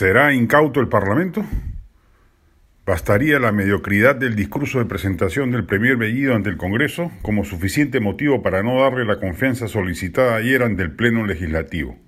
¿Será incauto el Parlamento? ¿Bastaría la mediocridad del discurso de presentación del Premier Bellido ante el Congreso como suficiente motivo para no darle la confianza solicitada ayer ante el Pleno Legislativo?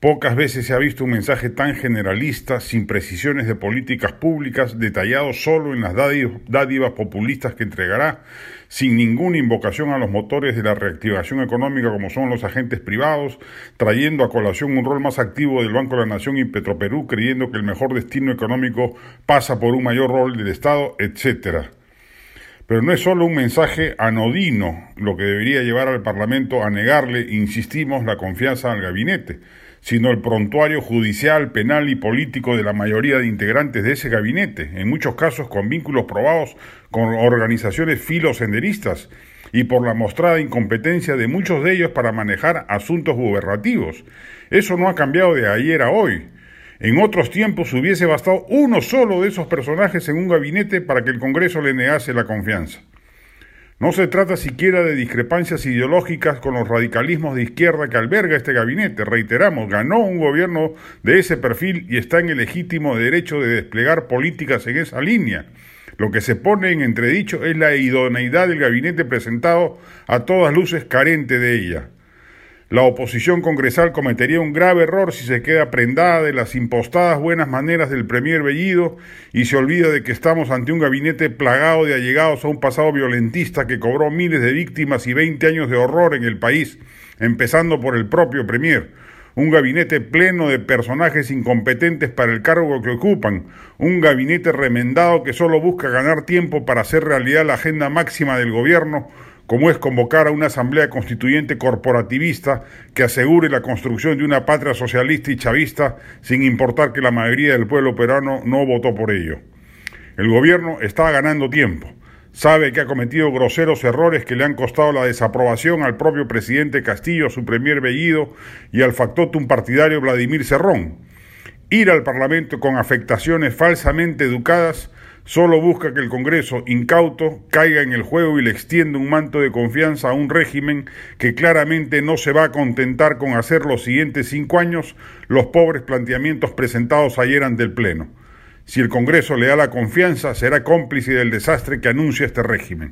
Pocas veces se ha visto un mensaje tan generalista, sin precisiones de políticas públicas, detallado solo en las dádivas populistas que entregará, sin ninguna invocación a los motores de la reactivación económica como son los agentes privados, trayendo a colación un rol más activo del Banco de la Nación y Petroperú, creyendo que el mejor destino económico pasa por un mayor rol del Estado, etcétera. Pero no es solo un mensaje anodino lo que debería llevar al Parlamento a negarle, insistimos, la confianza al gabinete sino el prontuario judicial, penal y político de la mayoría de integrantes de ese gabinete, en muchos casos con vínculos probados con organizaciones filosenderistas y por la mostrada incompetencia de muchos de ellos para manejar asuntos gubernativos. Eso no ha cambiado de ayer a hoy. En otros tiempos hubiese bastado uno solo de esos personajes en un gabinete para que el Congreso le negase la confianza. No se trata siquiera de discrepancias ideológicas con los radicalismos de izquierda que alberga este gabinete. Reiteramos, ganó un gobierno de ese perfil y está en el legítimo derecho de desplegar políticas en esa línea. Lo que se pone en entredicho es la idoneidad del gabinete presentado a todas luces carente de ella. La oposición congresal cometería un grave error si se queda prendada de las impostadas buenas maneras del Premier Bellido y se olvida de que estamos ante un gabinete plagado de allegados a un pasado violentista que cobró miles de víctimas y 20 años de horror en el país, empezando por el propio Premier. Un gabinete pleno de personajes incompetentes para el cargo que ocupan, un gabinete remendado que solo busca ganar tiempo para hacer realidad la agenda máxima del gobierno, como es convocar a una asamblea constituyente corporativista que asegure la construcción de una patria socialista y chavista sin importar que la mayoría del pueblo peruano no votó por ello. El gobierno está ganando tiempo. Sabe que ha cometido groseros errores que le han costado la desaprobación al propio presidente Castillo, su premier Bellido y al factotum partidario Vladimir Cerrón. Ir al Parlamento con afectaciones falsamente educadas solo busca que el Congreso, incauto, caiga en el juego y le extienda un manto de confianza a un régimen que claramente no se va a contentar con hacer los siguientes cinco años los pobres planteamientos presentados ayer ante el Pleno. Si el Congreso le da la confianza, será cómplice del desastre que anuncia este régimen.